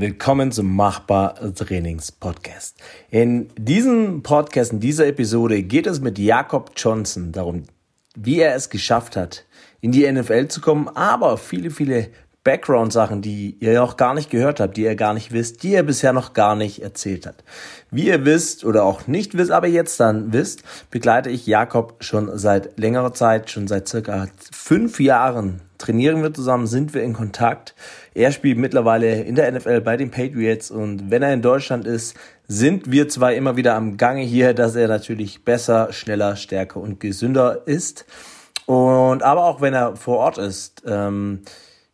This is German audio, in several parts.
Willkommen zum Machbar Trainings Podcast. In diesem Podcast, in dieser Episode geht es mit Jakob Johnson darum, wie er es geschafft hat, in die NFL zu kommen, aber viele, viele Background-Sachen, die ihr noch gar nicht gehört habt, die ihr gar nicht wisst, die er bisher noch gar nicht erzählt hat. Wie ihr wisst oder auch nicht wisst, aber jetzt dann wisst, begleite ich Jakob schon seit längerer Zeit, schon seit circa fünf Jahren trainieren wir zusammen, sind wir in Kontakt. Er spielt mittlerweile in der NFL bei den Patriots und wenn er in Deutschland ist, sind wir zwar immer wieder am Gange hier, dass er natürlich besser, schneller, stärker und gesünder ist. Und aber auch wenn er vor Ort ist, ähm,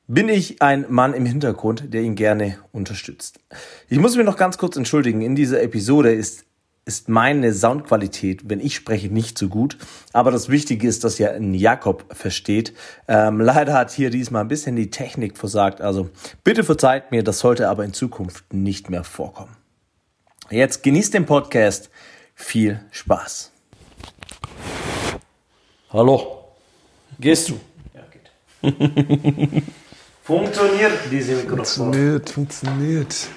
bin ich ein Mann im Hintergrund, der ihn gerne unterstützt. Ich muss mich noch ganz kurz entschuldigen. In dieser Episode ist, ist meine Soundqualität, wenn ich spreche, nicht so gut. Aber das Wichtige ist, dass ja ein Jakob versteht. Ähm, leider hat hier diesmal ein bisschen die Technik versagt. Also bitte verzeiht mir, das sollte aber in Zukunft nicht mehr vorkommen. Jetzt genießt den Podcast. Viel Spaß. Hallo. Gehst du? Ja, geht. Funktioniert diese Mikrofon? Funktioniert, funktioniert.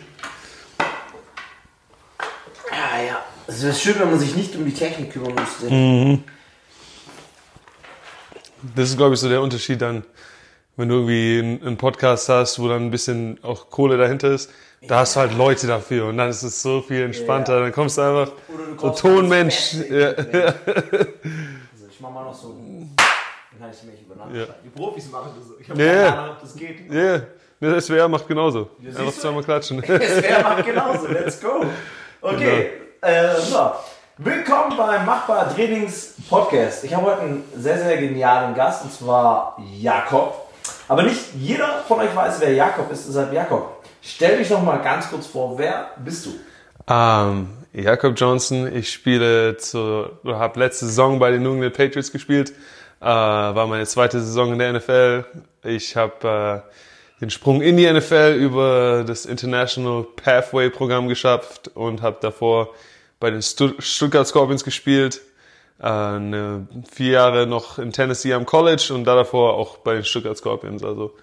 Ja, ja. Es wäre schön, wenn man sich nicht um die Technik kümmern müsste. Mhm. Das ist, glaube ich, so der Unterschied dann, wenn du irgendwie einen Podcast hast, wo dann ein bisschen auch Kohle dahinter ist. Da ja. hast du halt Leute dafür und dann ist es so viel entspannter. Ja, ja. Dann kommst du einfach so Tonmensch. Ja. Also ich mach mal noch so dann kann ich mich über ja. Die Profis machen das so. Ich habe keine Ahnung, ob das geht. Ja, der SWR macht genauso. Ja, Einfach zweimal klatschen. SWR macht genauso, let's go. Okay, genau. Äh, so. Willkommen beim Machbar Trainings Podcast. Ich habe heute einen sehr, sehr genialen Gast und zwar Jakob. Aber nicht jeder von euch weiß, wer Jakob ist, deshalb Jakob. Stell dich noch mal ganz kurz vor, wer bist du? Ähm, Jakob Johnson, ich spiele zu, habe letzte Saison bei den New England Patriots gespielt äh, war meine zweite Saison in der NFL. Ich habe äh, den Sprung in die NFL über das International Pathway Programm geschafft und habe davor bei den Stuttgart Scorpions gespielt. Äh, eine, vier Jahre noch in Tennessee am College und da davor auch bei den Stuttgart Scorpions. Also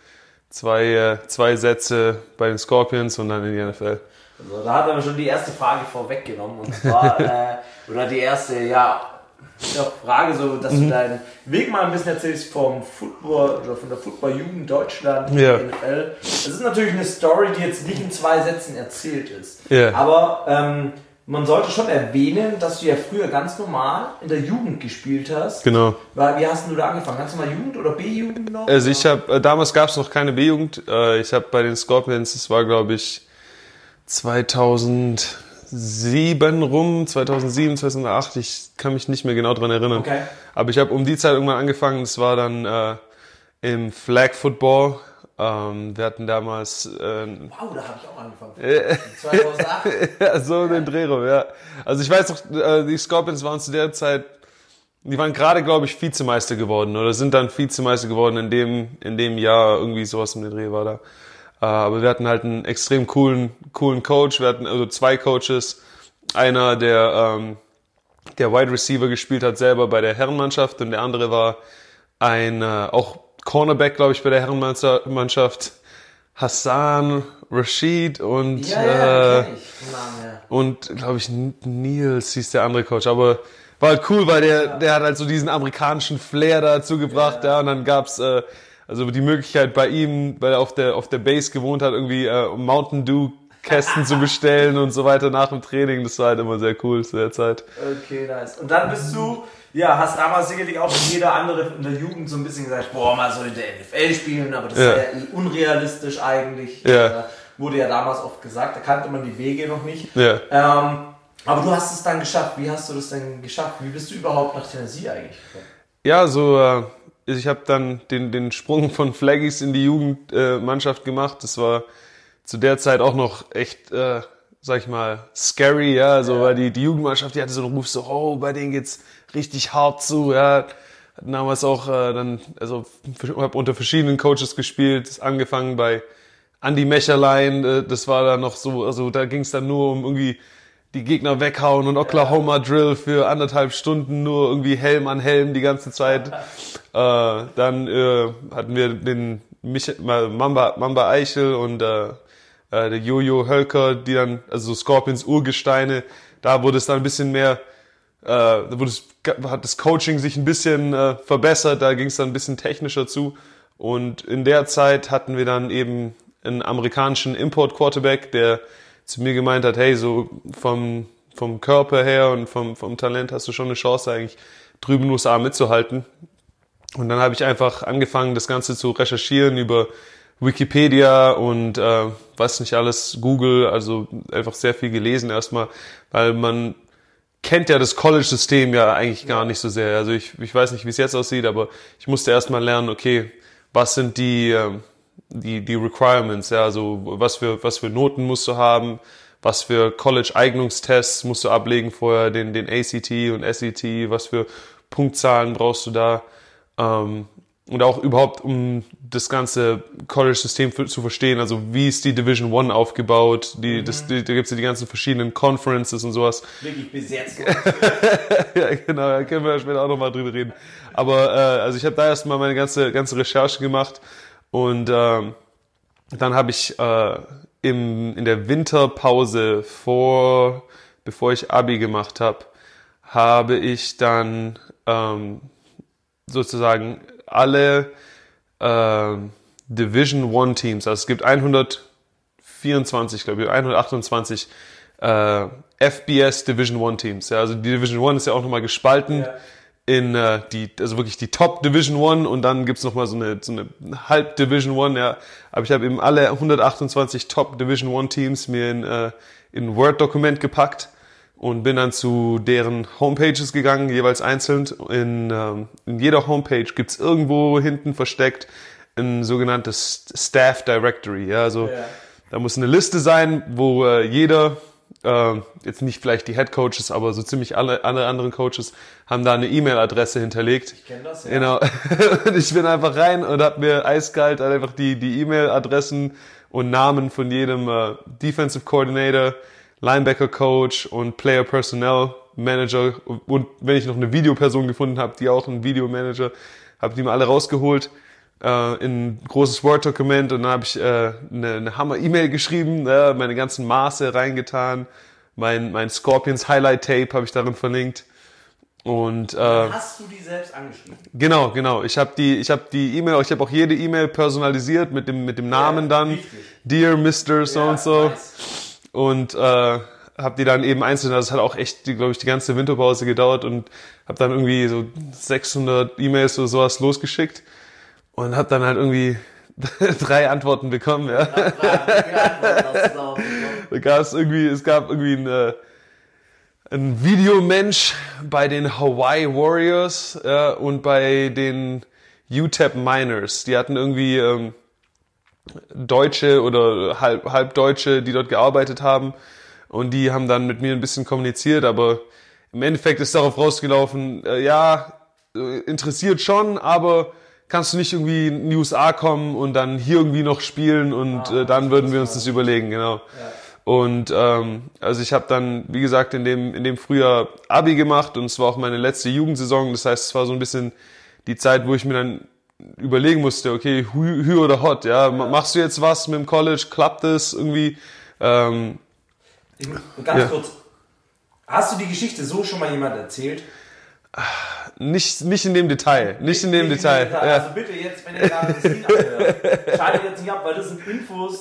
zwei, äh, zwei Sätze bei den Scorpions und dann in die NFL. Also, da hat er schon die erste Frage vorweggenommen und zwar, äh, oder die erste, ja, der Frage, so, dass mhm. du deinen Weg mal ein bisschen erzählst vom Football oder von der Football-Jugend Deutschland ja. NFL. Das ist natürlich eine Story, die jetzt nicht in zwei Sätzen erzählt ist. Ja. Aber ähm, man sollte schon erwähnen, dass du ja früher ganz normal in der Jugend gespielt hast. Genau. Weil, wie hast du da angefangen? Ganz normal Jugend oder B-Jugend noch? Also ich habe äh, damals gab es noch keine B-Jugend. Äh, ich habe bei den Scorpions, das war glaube ich 2000 2007 rum, 2007, 2008, ich kann mich nicht mehr genau dran erinnern. Okay. Aber ich habe um die Zeit irgendwann angefangen, das war dann äh, im Flag Football. Ähm, wir hatten damals... Äh, wow, da habe ich auch angefangen. 2008? ja, so den Dreh rum, ja. Also ich weiß noch, äh, die Scorpions waren zu der Zeit, die waren gerade, glaube ich, Vizemeister geworden oder sind dann Vizemeister geworden in dem, in dem Jahr, irgendwie sowas den Dreh war da. Äh, aber wir hatten halt einen extrem coolen, coolen Coach. Wir hatten also zwei Coaches. Einer, der, ähm, der Wide Receiver gespielt hat, selber bei der Herrenmannschaft und der andere war ein, äh, auch Cornerback, glaube ich, bei der Herrenmannschaft. Hassan, Rashid und ja, ja, äh, und glaube ich Nils hieß der andere Coach, aber war halt cool, weil der der hat halt so diesen amerikanischen Flair dazu gebracht, ja, ja und dann gab's äh, also die Möglichkeit bei ihm, weil er auf der, auf der Base gewohnt hat, irgendwie äh, Mountain Dew Kästen zu bestellen und so weiter nach dem Training. Das war halt immer sehr cool zu der Zeit. Okay, nice. Und dann bist du, ja, hast damals sicherlich auch wie jeder andere in der Jugend so ein bisschen gesagt, boah, mal so in der NFL spielen, aber das ja. ist ja unrealistisch eigentlich. Ja. Äh, wurde ja damals oft gesagt, da kannte man die Wege noch nicht. Ja. Ähm, aber du hast es dann geschafft. Wie hast du das denn geschafft? Wie bist du überhaupt nach Tennessee eigentlich gekommen? Ja, so äh, ich habe dann den, den Sprung von Flaggies in die Jugendmannschaft äh, gemacht. Das war zu der Zeit auch noch echt, äh, sag ich mal, scary, ja. So, ja. weil die, die Jugendmannschaft, die hatte so einen Ruf so, oh, bei denen geht's richtig hart zu, ja. Hatten damals auch äh, dann, also habe unter verschiedenen Coaches gespielt, angefangen bei Andy Mecherlein, äh, das war dann noch so, also da ging es dann nur um irgendwie die Gegner weghauen und Oklahoma Drill für anderthalb Stunden nur irgendwie Helm an Helm die ganze Zeit. Äh, dann äh, hatten wir den Mich Mamba, Mamba Eichel und äh, äh, der Jojo Hölker, die dann, also so Scorpions Urgesteine, da wurde es dann ein bisschen mehr, äh, da wurde es, hat das Coaching sich ein bisschen äh, verbessert, da ging es dann ein bisschen technischer zu. Und in der Zeit hatten wir dann eben einen amerikanischen Import-Quarterback, der zu mir gemeint hat, hey, so vom, vom Körper her und vom, vom Talent hast du schon eine Chance eigentlich drüben in den USA mitzuhalten. Und dann habe ich einfach angefangen, das Ganze zu recherchieren über Wikipedia und äh, was nicht alles, Google, also einfach sehr viel gelesen erstmal, weil man kennt ja das College-System ja eigentlich gar nicht so sehr. Also ich, ich weiß nicht, wie es jetzt aussieht, aber ich musste erstmal lernen, okay, was sind die, äh, die, die Requirements, ja, also was für, was für Noten musst du haben, was für College-Eignungstests musst du ablegen vorher, den, den ACT und SET, was für Punktzahlen brauchst du da. Ähm, und auch überhaupt, um das ganze College-System zu verstehen, also wie ist die Division One aufgebaut, die, mhm. das, die, da gibt's ja die ganzen verschiedenen Conferences und sowas. Wirklich bis jetzt. ja, genau, da können wir später auch nochmal drüber reden. Aber äh, also ich habe da erstmal meine ganze, ganze Recherche gemacht und ähm, dann habe ich äh, im, in der Winterpause vor, bevor ich Abi gemacht habe, habe ich dann ähm, sozusagen alle äh, Division One Teams, also es gibt 124, glaube ich, 128 äh, FBS Division One Teams. Ja, also die Division One ist ja auch nochmal gespalten ja. In äh, die, also wirklich die Top Division One und dann gibt's nochmal so eine, so eine Halb Division One, ja. Aber ich habe eben alle 128 Top Division One Teams mir in, äh, in Word-Dokument gepackt und bin dann zu deren Homepages gegangen, jeweils einzeln. In, ähm, in jeder Homepage gibt's irgendwo hinten versteckt ein sogenanntes Staff Directory. Ja, also ja. da muss eine Liste sein, wo äh, jeder, äh, jetzt nicht vielleicht die Head Coaches, aber so ziemlich alle, alle anderen Coaches haben da eine E-Mail-Adresse hinterlegt. Ich kenne das, ja. Genau. und ich bin einfach rein und habe mir eiskalt einfach die die E-Mail-Adressen und Namen von jedem äh, Defensive Coordinator Linebacker Coach und Player Personnel Manager und wenn ich noch eine Videoperson gefunden habe, die auch einen Videomanager, habe die mal alle rausgeholt äh, in ein großes Word-Dokument und dann habe ich äh, eine, eine Hammer-E-Mail geschrieben, äh, meine ganzen Maße reingetan, mein, mein Scorpions Highlight-Tape habe ich darin verlinkt. Und äh, hast du die selbst angeschrieben? Genau, genau. Ich habe die, ich habe die E-Mail, ich habe auch jede E-Mail personalisiert mit dem mit dem Namen ja, dann, richtig. Dear Mr. So ja, und so. Nice und äh, habe die dann eben einzeln, das hat auch echt, glaube ich, die ganze Winterpause gedauert und habe dann irgendwie so 600 E-Mails oder sowas losgeschickt und habe dann halt irgendwie drei Antworten bekommen, ja. da gab es irgendwie, es gab irgendwie ein, äh, ein Videomensch bei den Hawaii Warriors ja, und bei den UTEP Miners. Die hatten irgendwie ähm, Deutsche oder halb, halb Deutsche, die dort gearbeitet haben. Und die haben dann mit mir ein bisschen kommuniziert, aber im Endeffekt ist darauf rausgelaufen, äh, ja, äh, interessiert schon, aber kannst du nicht irgendwie in die USA kommen und dann hier irgendwie noch spielen und ah, äh, dann würden wir uns das überlegen, genau. Ja. Und ähm, also ich habe dann, wie gesagt, in dem, in dem Frühjahr Abi gemacht und es war auch meine letzte Jugendsaison. Das heißt, es war so ein bisschen die Zeit, wo ich mir dann überlegen musste, okay, Hü, Hü oder Hot, ja? ja? machst du jetzt was mit dem College, klappt das irgendwie? Ähm, Ganz ja. kurz, hast du die Geschichte so schon mal jemand erzählt? Nicht, nicht in dem Detail, nicht in dem nicht Detail. In dem Detail. Ja. Also bitte jetzt, wenn ihr gerade das Lied anhört, schaltet jetzt nicht ab, weil das sind Infos,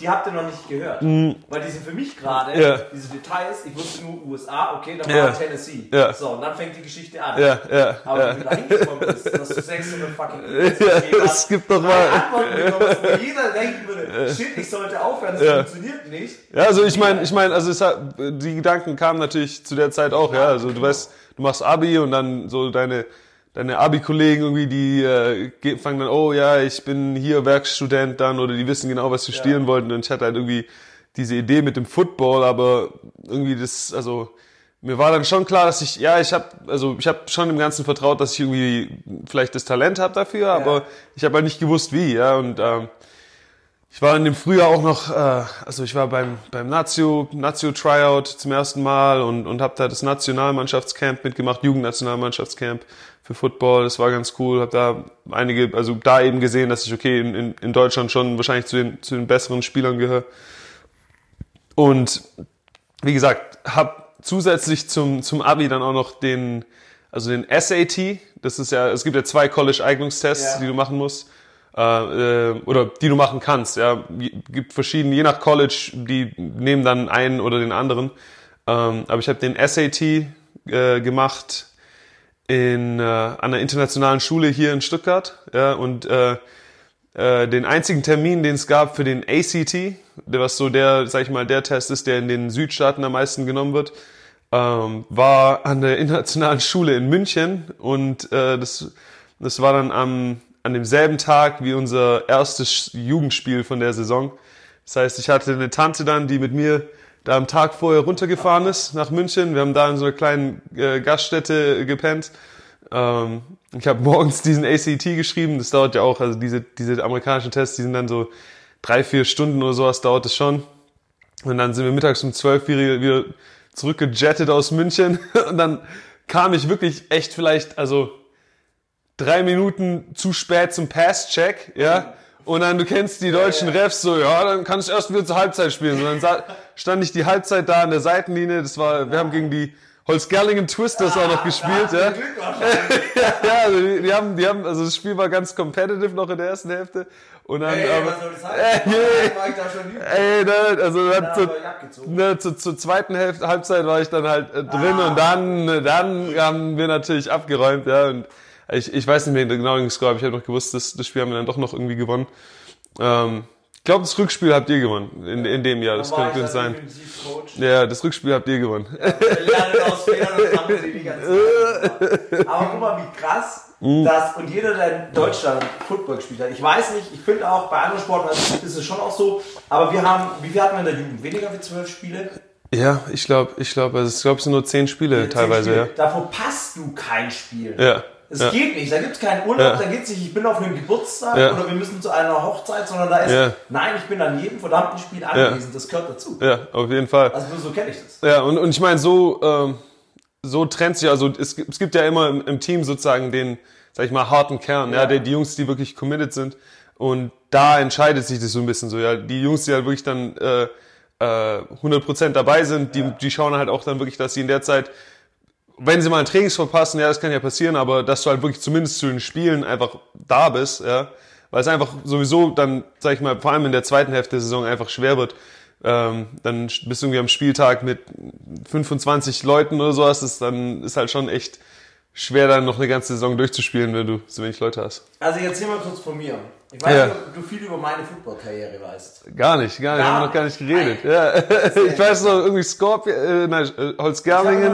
die habt ihr noch nicht gehört. Mm. Weil die sind für mich gerade, ja. diese Details, ich wusste nur USA, okay, dann war ja. Tennessee. Ja. So, und dann fängt die Geschichte an. Ja, ja, Aber wenn du da hingekommen bist, dass du 600 fucking ja, es gibt doch mal Antworten bekommst, wo jeder denken würde, shit, ich sollte aufhören, das ja. funktioniert nicht. Ja, also ich meine, ich meine, also hat, die Gedanken kamen natürlich zu der Zeit auch, ja, also du weißt, du machst Abi und dann so deine deine Abi-Kollegen irgendwie, die äh, fangen dann, oh ja, ich bin hier Werkstudent dann oder die wissen genau, was sie studieren ja. wollten und ich hatte halt irgendwie diese Idee mit dem Football, aber irgendwie das, also mir war dann schon klar, dass ich, ja, ich habe, also ich habe schon im Ganzen vertraut, dass ich irgendwie vielleicht das Talent habe dafür, ja. aber ich habe halt nicht gewusst, wie, ja, und ähm, ich war in dem Frühjahr auch noch, äh, also ich war beim beim Nazio Nazio Tryout zum ersten Mal und und habe da das Nationalmannschaftscamp mitgemacht, Jugendnationalmannschaftscamp für Football. Das war ganz cool. Habe da einige, also da eben gesehen, dass ich okay in, in, in Deutschland schon wahrscheinlich zu den, zu den besseren Spielern gehöre. und wie gesagt, habe zusätzlich zum, zum Abi dann auch noch den, also den SAT. Das ist ja, es gibt ja zwei College-Eignungstests, Ja. die du machen musst. Äh, äh, oder die du machen kannst. Ja, gibt verschiedene, je nach College, die nehmen dann einen oder den anderen. Ähm, aber ich habe den SAT äh, gemacht in äh, an einer internationalen Schule hier in Stuttgart. Ja, und äh, äh, den einzigen Termin, den es gab für den ACT, der was so der, sag ich mal, der Test ist, der in den Südstaaten am meisten genommen wird, ähm, war an der internationalen Schule in München und äh, das, das war dann am, an demselben Tag wie unser erstes Jugendspiel von der Saison. Das heißt, ich hatte eine Tante dann, die mit mir da am Tag vorher runtergefahren ist nach München. Wir haben da in so einer kleinen äh, Gaststätte gepennt. Ähm, ich habe morgens diesen ACT geschrieben. Das dauert ja auch, also diese, diese amerikanischen Tests, die sind dann so drei, vier Stunden oder sowas dauert es schon. Und dann sind wir mittags um zwölf wieder, wieder zurückgejettet aus München. Und dann kam ich wirklich echt vielleicht, also drei Minuten zu spät zum Pass-Check, ja. Und dann, du kennst die deutschen Refs so, ja, dann kannst du erst wieder zur Halbzeit spielen. Und dann stand ich die Halbzeit da an der Seitenlinie. Das war, wir haben gegen die Holzgerlingen Twisters auch noch gespielt, ja. ja, also die, die haben, die haben, also das Spiel war ganz competitive noch in der ersten Hälfte. Und dann, Ey, aber? Ey, ne, also dann Da zu, ne, zu, zur zweiten Hälfte, Halbzeit war ich dann halt äh, drin Ah. und dann, dann haben wir natürlich abgeräumt, ja. Und ich, ich weiß nicht mehr genau den Score, aber ich habe noch gewusst, das, das Spiel haben wir dann doch noch irgendwie gewonnen. Ähm, ich glaube, das Rückspiel habt ihr gewonnen in, in dem Jahr. Das Da könnte dann sein. Ja, das Rückspiel habt ihr gewonnen. Wir lernen aus Fehlern und machen sie die ganze Zeit. Aber guck mal, wie krass Mhm. das, und jeder, der in Deutschland Football gespielt hat, ich weiß nicht, ich finde auch bei anderen Sportarten ist es schon auch so, aber wir haben, wie viel hatten wir in der Jugend? Weniger wie zwölf Spiele? Ja, ich glaube, ich glaube, also ich glaube, es sind nur zehn Spiele Zehn teilweise, Spiele. ja. Davor passt du kein Spiel. Ja. Es ja. geht nicht, da gibt es keinen Urlaub, Ja. da geht es nicht, ich bin auf einem Geburtstag Ja. oder wir müssen zu einer Hochzeit, sondern da ist, nein, ich bin an jedem verdammten Spiel anwesend, das gehört dazu. Ja, auf jeden Fall. Also so kenne ich das. Ja, und, und ich meine, so, ähm, so trennt sich, also es, gibt- es gibt ja immer im, im Team sozusagen den, sag ich mal, harten Kern, ja, Ja. der, die Jungs, die wirklich committed sind. Und da entscheidet sich das so ein bisschen so, ja. Die Jungs, die halt wirklich dann äh, äh, 100% dabei sind, die, die schauen halt auch dann wirklich, dass sie in der Zeit, wenn sie mal ein Trainings verpassen, ja, das kann ja passieren, aber dass du halt wirklich zumindest zu den Spielen einfach da bist, ja. Weil es einfach sowieso dann, sag ich mal, vor allem in der zweiten Hälfte der Saison einfach schwer wird. Ähm, dann bist du irgendwie am Spieltag mit 25 Leuten oder sowas, das dann ist halt schon echt schwer, dann noch eine ganze Saison durchzuspielen, wenn du so wenig Leute hast. Also jetzt hier mal kurz von mir. Ich weiß Ja. nicht, ob du viel über meine Football-Karriere weißt. Gar nicht, gar nicht, Gar haben wir noch gar nicht geredet. Nein. Ja. Ich weiß noch, irgendwie Scorpion, äh, nein, äh, Ich habe Holzgerlingen.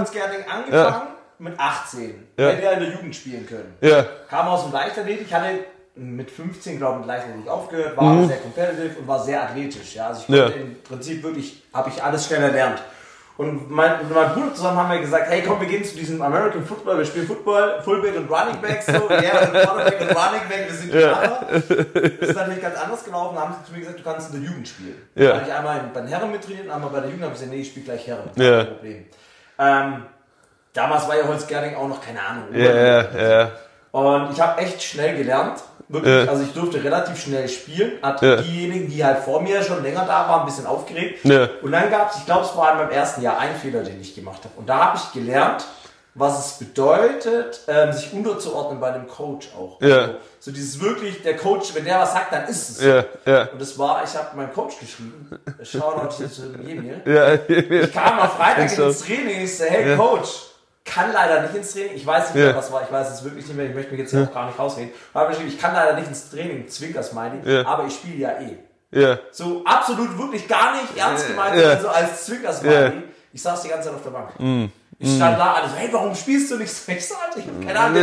angefangen mit 18. Ja. Hätte ja in der Jugend spielen können. Ja, Kam aus dem Leichtathletik, ich hatte mit 15, glaube ich, mit Leichtathletik aufgehört, war aber sehr competitive und war sehr athletisch. Ja, also ich konnte Mhm. Ja. im Prinzip wirklich, habe ich alles schnell erlernt. Und mein, mit meinem Bruder zusammen haben wir gesagt, hey komm, wir gehen zu diesem American Football, wir spielen Football, Fullback und Running Back, so, ja, und Quarterback und Running Back, wir sind die Macher. Das ist natürlich ganz anders gelaufen, da haben sie zu mir gesagt, du kannst in der Jugend spielen. Ja. Da habe ich einmal bei den Herren mittrainiert, einmal bei der Jugend, habe ich gesagt, nee, ich spiele gleich Herren. Kein Ja. Problem. Ähm, damals war ja Holzgerding auch noch, keine Ahnung. ja, ja, ja. Und ich habe echt schnell gelernt. Wirklich, Ja. also ich durfte relativ schnell spielen. Hat Ja. diejenigen, die halt vor mir schon länger da waren, ein bisschen aufgeregt. Ja. Und dann gab es, ich glaube, es war in meinem ersten Jahr ein Fehler, den ich gemacht habe. Und da habe ich gelernt, was es bedeutet, ähm, sich unterzuordnen bei einem Coach auch. Ja. Also, so dieses wirklich, der Coach, wenn der was sagt, dann ist es. Ja, ja. Und das war, ich habe meinem Coach geschrieben, Shoutout hier zu Emil. Ja, Ich kam am Freitag ins Training, ich so, hey. Coach, kann leider nicht ins Training. Ich weiß nicht Ja. mehr, was war, ich weiß es wirklich nicht mehr, ich möchte mich jetzt hier auch gar nicht rausreden. Aber ich ich kann leider nicht ins Training, Zwinker Smiley, Ja. aber ich spiele ja eh. ja. So absolut wirklich gar nicht ernst gemeint, Ja. so als Zwinker Smiley. Ja. Ich saß die ganze Zeit auf der Bank. Mm. Ich stand da, alle so, hey, warum spielst du nicht so? Ich Alter, ich hab keine Ahnung.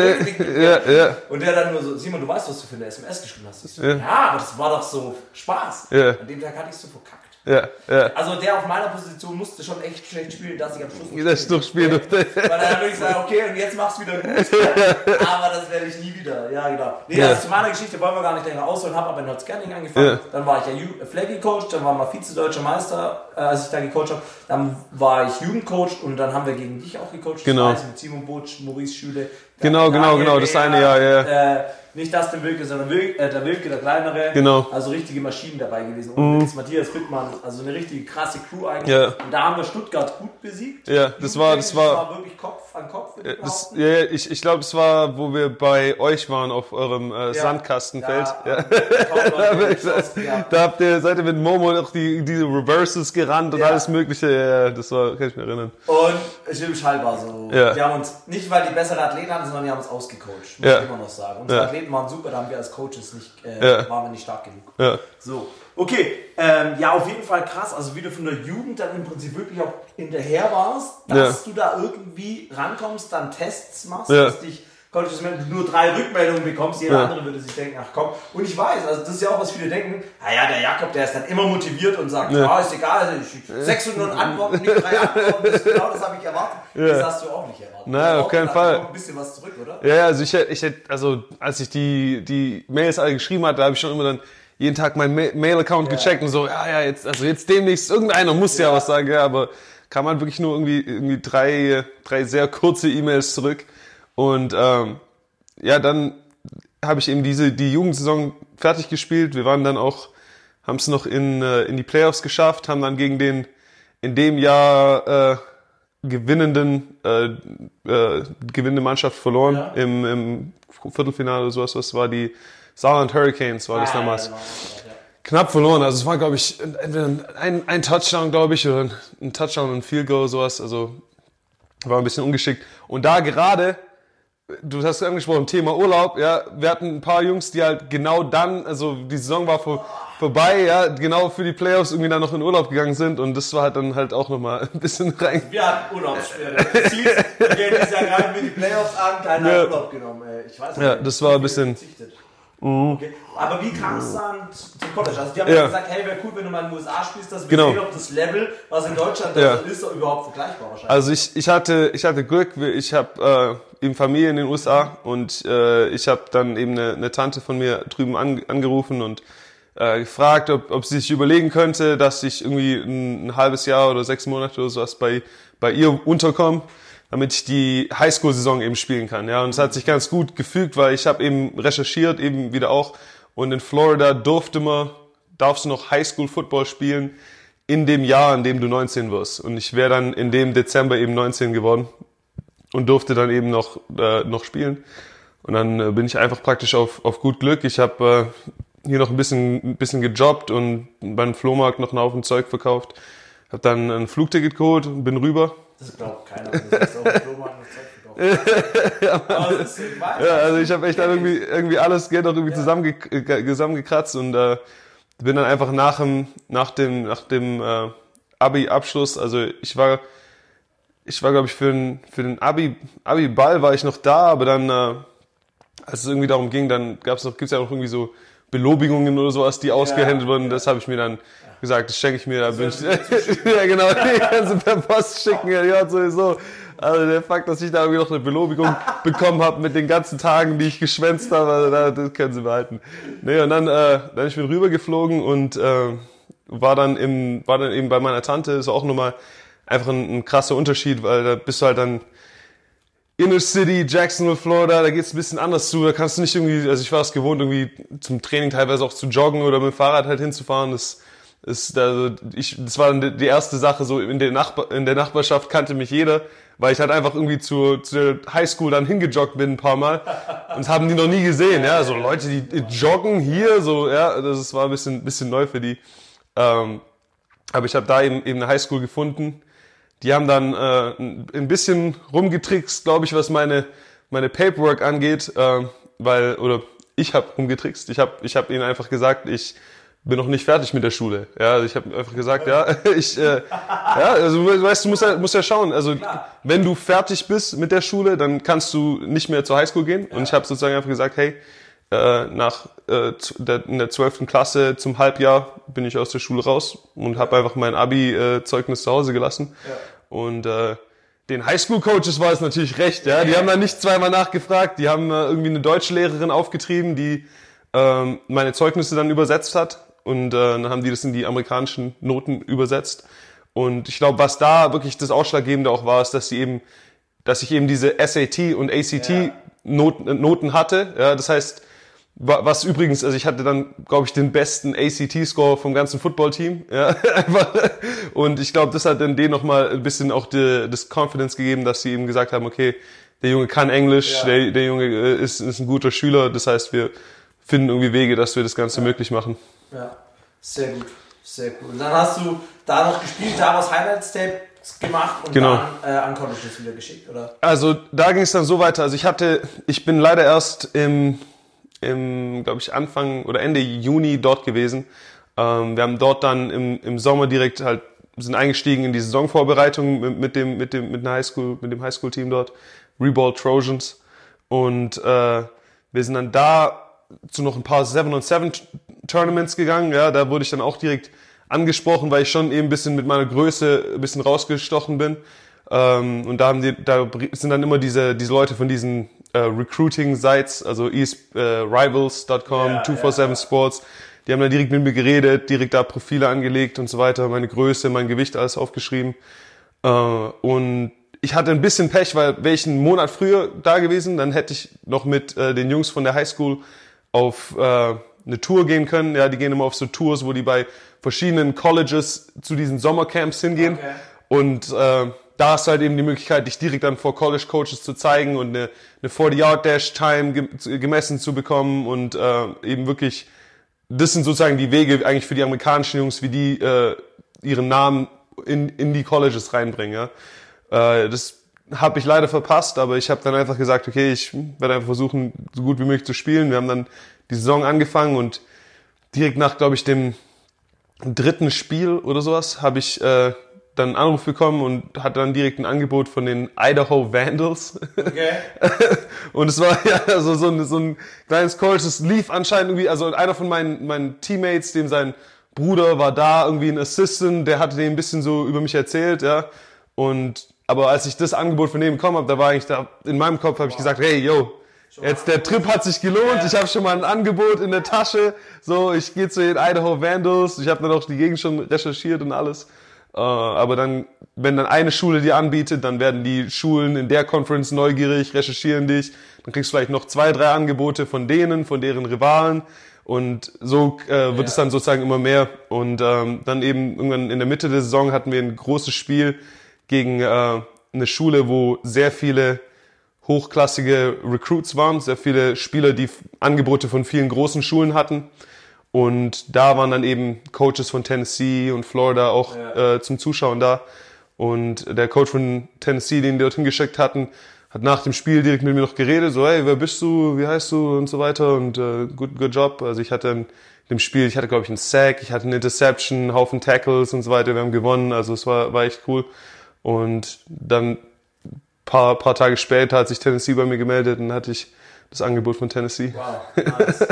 Ja, ja. Und der dann nur so, Simon, du weißt, was du für eine SMS geschrieben hast. Ich so, Ja. ja. aber das war doch so Spaß. Ja. An dem Tag hatte ich so verkackt. Ja, ja. Also der auf meiner Position musste schon echt schlecht spielen, dass ich am Schluss noch Das Spiel durfte. Weil dann würde ich sagen, okay, und jetzt machst du wieder gut. aber das werde ich nie wieder. Ja, genau. Nee, Ja. also zu meiner Geschichte wollen wir gar nicht länger ausholen. Habe aber in Nordskirning angefangen. Ja. Dann war ich ja Flaggy-Coach, dann war mal Vize-Deutscher Meister, äh, als ich da gecoacht habe. Dann war ich Jugendcoach und dann haben wir gegen dich auch gecoacht. Genau. Das weiß ich, mit Simon Butsch, Maurice Schüle. Genau, genau, genau, das eine Jahr, ja. Äh, Nicht das der Wilke, sondern Wilke, äh, der Wilke, der kleinere. Genau. Also richtige Maschinen dabei gewesen. Und jetzt Matthias Wittmann, also eine richtige krasse Crew eigentlich. Ja. Und da haben wir Stuttgart gut besiegt. Ja, das war- das war- Das war wirklich Kopf an Kopf. ich Das, ja, ich, ich glaube, es war, wo wir bei euch waren auf eurem äh, Sandkastenfeld. Ja. Ja, Top-Leute, Chance gehabt. Da habt ihr, seid ihr mit Momo noch die, diese Reverses gerannt und alles mögliche. Ja, das war, kann ich mich erinnern. Und Jim Schall war so. Ja. Die haben uns, nicht weil die bessere Athleten hatten, sondern die haben uns ausgecoacht. Muss ich immer noch sagen. Unsere. Athleten waren super, da haben wir als Coaches nicht, äh, waren wir nicht stark genug. So, okay. Ähm, ja, auf jeden Fall krass. Also wie du von der Jugend dann im Prinzip wirklich auch hinterher warst, dass du da irgendwie rankommst, dann Tests machst, Ja. dass dich du nur drei Rückmeldungen bekommst, jeder Ja. andere würde sich denken, ach komm. Und ich weiß, also das ist ja auch, was viele denken, naja, der Jakob, der ist dann immer motiviert und sagt, ja, ist egal, also ich, 600 Antworten, nicht drei Antworten, das, genau das habe ich erwartet. Das hast du auch nicht erwartet. Nein, auf keinen Fall. da kommt ein bisschen was zurück, oder? Ja, ja, also ich, hätt- ich hätte, also als ich die, die Mails alle geschrieben hatte, habe ich schon immer dann jeden Tag meinen Ma- Mail-Account gecheckt und so, ja, ja, jetzt, also jetzt demnächst, irgendeiner muss ja, was sagen, ja, aber kam halt wirklich nur irgendwie, irgendwie drei, drei sehr kurze E-Mails zurück. Und ähm, ja, dann habe ich eben diese, die Jugendsaison fertig gespielt. Wir waren dann auch, haben es noch in, äh, in die Playoffs geschafft, haben dann gegen den in dem Jahr äh, gewinnenden äh, äh, gewinnende Mannschaft verloren Ja. im, im Viertelfinale oder sowas. Was war die Saarland Hurricanes war das Ah, damals. ja. Knapp verloren. Also es war, glaube ich, entweder ein, ein Touchdown, glaube ich, oder ein Touchdown und ein Field Goal, sowas. Also war ein bisschen ungeschickt. Und da gerade, du hast angesprochen, Thema Urlaub, ja, wir hatten ein paar Jungs, die halt genau dann, also die Saison war vor, vorbei, ja, genau für die Playoffs irgendwie dann noch in Urlaub gegangen sind und das war halt dann halt auch nochmal ein bisschen rein. Wir hatten Urlaubssperre. Das hieß, wir gehen dieses Jahr rein mit die Playoffs an, keiner Ja. hat Urlaub genommen. ey. Ich weiß nicht, Ja, das war ein bisschen- verzichtet. Okay. Aber wie kam es dann zu- zum College? Also die haben ja. Gesagt, hey, wäre cool, wenn du mal in den USA spielst, dass wir Genau. sehen, ob das Level, was in Deutschland Ja. ist, ist überhaupt vergleichbar wahrscheinlich. Also ich, ich hatte ich hatte Glück, ich habe äh, eben Familie in den USA und äh, ich habe dann eben eine, eine Tante von mir drüben an, angerufen und äh, gefragt, ob, ob sie sich überlegen könnte, dass ich irgendwie ein, ein halbes Jahr oder sechs Monate oder sowas bei bei ihr unterkomme, damit ich die Highschool-Saison eben spielen kann. Ja, und es hat sich ganz gut gefügt, weil ich habe eben recherchiert, eben wieder auch und in Florida durfte man darfst du noch Highschool-Football spielen in dem Jahr, in dem du 19 wirst. Und ich wäre dann in dem Dezember eben 19 geworden und durfte dann eben noch, äh, noch spielen. Und dann äh, bin ich einfach praktisch auf, auf gut Glück. Ich habe äh, hier noch ein bisschen, ein bisschen gejobbt und beim Flohmarkt noch einen Haufen Zeug verkauft. Habe dann ein Flugticket geholt und bin rüber. Das glaubt keiner. Das auch. Aber das ist, Ja, also ich habe echt dann irgendwie, irgendwie alles Geld auch irgendwie zusammenge äh, zusammengekratzt und äh, bin dann einfach nach dem, nach dem, nach dem äh, Abi-Abschluss, also ich war, ich war glaube ich für den, für den Abi, Abi-Ball war ich noch da, aber dann, äh, als es irgendwie darum ging, dann gab's noch, gibt's ja noch irgendwie so Belobigungen oder sowas, die ausgehändigt wurden. Das habe ich mir dann gesagt, das schenke ich mir, da bin ich, ja genau, die du per Post schicken, ja, ja sowieso. Also der Fakt, dass ich da irgendwie noch eine Belobigung bekommen habe mit den ganzen Tagen, die ich geschwänzt habe, also da, das können sie behalten. Nee, und dann, äh, dann ich bin rübergeflogen und äh, war dann im, war dann eben bei meiner Tante, ist auch nochmal einfach ein, ein krasser Unterschied, weil da bist du halt dann Inner City, Jacksonville, Florida, da geht's ein bisschen anders zu. Da kannst du nicht irgendwie, also ich war es gewohnt, irgendwie zum Training teilweise auch zu joggen oder mit dem Fahrrad halt hinzufahren. Das ist, also ich, das war die- erste Sache so in der Nachbar, in der Nachbarschaft kannte mich jeder, weil ich halt einfach irgendwie zur, zur Highschool dann hingejoggt bin ein paar Mal und das haben die noch nie gesehen, ja, so Leute, die joggen hier, so, ja, das war ein bisschen, bisschen neu für die. Ähm, aber ich habe da eben, eben eine Highschool gefunden. Die haben dann äh, ein- bisschen rumgetrickst, glaube ich, was meine meine Paperwork angeht, äh, weil oder ich habe rumgetrickst. Ich habe ich habe ihnen einfach gesagt, ich bin noch nicht fertig mit der Schule. Ja, also ich habe einfach gesagt, ja, ich äh, ja, also du weißt, du musst ja, musst ja schauen. Also wenn du fertig bist mit der Schule, dann kannst du nicht mehr zur Highschool gehen. Und ich habe sozusagen einfach gesagt, hey, äh, nach äh, der, in der 12. Klasse zum Halbjahr bin ich aus der Schule raus und habe einfach mein Abi-Zeugnis zu Hause gelassen. Und äh, den Highschool-Coaches war es natürlich recht, ja. Die haben dann nicht zweimal nachgefragt, die haben äh, irgendwie eine Deutschlehrerin aufgetrieben, die ähm, meine Zeugnisse dann übersetzt hat. Und äh, dann haben die das in die amerikanischen Noten übersetzt. Und ich glaube, was da wirklich das Ausschlaggebende auch war, ist, dass sie eben, dass ich eben diese SAT und ACT Ja. Noten, Noten hatte. Ja, das heißt, Was übrigens, also ich hatte dann, glaube ich, den besten ACT-Score vom ganzen Football-Team. Ja, einfach. Und ich glaube, das hat dann denen nochmal ein bisschen auch die, das Confidence gegeben, dass sie eben gesagt haben, okay, der Junge kann Englisch, ja. der, der Junge äh, ist, ist ein guter Schüler. Das heißt, wir finden irgendwie Wege, dass wir das Ganze ja. möglich machen. Ja, sehr gut. Sehr cool. Und dann hast du da noch gespielt, da was Highlights-Tape gemacht und genau. dann äh, an Colleges wieder geschickt, oder? Also da ging es dann so weiter. Also ich hatte, ich bin leider erst im, im glaube ich, Anfang oder Ende Juni dort gewesen. Ähm, wir haben dort dann im, im Sommer direkt halt sind eingestiegen in die Saisonvorbereitung mit, mit dem mit dem mit einer Highschool mit dem Highschool-Team dort, Reball Trojans und äh, wir sind dann da zu noch ein paar Seven on Seven Tournaments gegangen. Ja, da wurde ich dann auch direkt angesprochen, weil ich schon eben ein bisschen mit meiner Größe ein bisschen rausgestochen bin. Ähm, und da haben die, da sind dann immer diese, diese Leute von diesen äh, Recruiting-Sites, also east, äh, rivals.com, ja, 247 ja. Sports, die haben dann direkt mit mir geredet, direkt da Profile angelegt und so weiter, meine Größe, mein Gewicht, alles aufgeschrieben. Äh, und ich hatte ein bisschen Pech, weil wäre ich einen Monat früher da gewesen, dann hätte ich noch mit äh, den Jungs von der Highschool auf äh, eine Tour gehen können. Ja, die gehen immer auf so Tours, wo die bei verschiedenen Colleges zu diesen Sommercamps hingehen. Okay. Und äh, da hast du halt eben die Möglichkeit, dich direkt dann vor College Coaches zu zeigen und eine, eine 40-Yard-Dash-Time gemessen zu bekommen und äh, eben wirklich, das sind sozusagen die Wege eigentlich für die amerikanischen Jungs, wie die äh, ihren Namen in, in die Colleges reinbringen. Ja. Äh, das habe ich leider verpasst, aber ich habe dann einfach gesagt, okay, ich werde einfach versuchen, so gut wie möglich zu spielen. Wir haben dann die Saison angefangen und direkt nach, glaube ich, dem dritten Spiel oder sowas habe ich äh, dann einen Anruf bekommen und hatte dann direkt ein Angebot von den Idaho Vandals. Okay. und es war ja also so, ein, so ein kleines College, das lief anscheinend irgendwie, also einer von meinen, meinen Teammates, dem sein Bruder war da, irgendwie ein Assistant, der hatte dem ein bisschen so über mich erzählt, ja. Und aber als ich das Angebot von dem bekommen habe, da war eigentlich da in meinem Kopf habe ich gesagt, hey, yo, Jetzt der Trip hat sich gelohnt. Ich habe schon mal ein Angebot in der Tasche. So, ich gehe zu den Idaho Vandals. Ich habe dann auch die Gegend schon recherchiert und alles. Uh, aber dann, wenn dann eine Schule dir anbietet, dann werden die Schulen in der Conference neugierig, recherchieren dich. Dann kriegst du vielleicht noch zwei, drei Angebote von denen, von deren Rivalen. Und so äh, wird ja. es dann sozusagen immer mehr. Und ähm, dann eben irgendwann in der Mitte der Saison hatten wir ein großes Spiel gegen äh, eine Schule, wo sehr viele hochklassige Recruits waren, sehr viele Spieler, die Angebote von vielen großen Schulen hatten. Und da waren dann eben Coaches von Tennessee und Florida auch ja. äh, zum Zuschauen da. Und der Coach von Tennessee, den die dorthin geschickt hatten, hat nach dem Spiel direkt mit mir noch geredet, so, hey, wer bist du, wie heißt du und so weiter und äh, good, good job. Also ich hatte in dem Spiel, ich hatte glaube ich einen Sack, ich hatte eine Interception, einen Haufen Tackles und so weiter, wir haben gewonnen, also es war, war echt cool. Und dann paar, paar Tage später hat sich Tennessee bei mir gemeldet und hatte ich das Angebot von Tennessee. Wow, nice.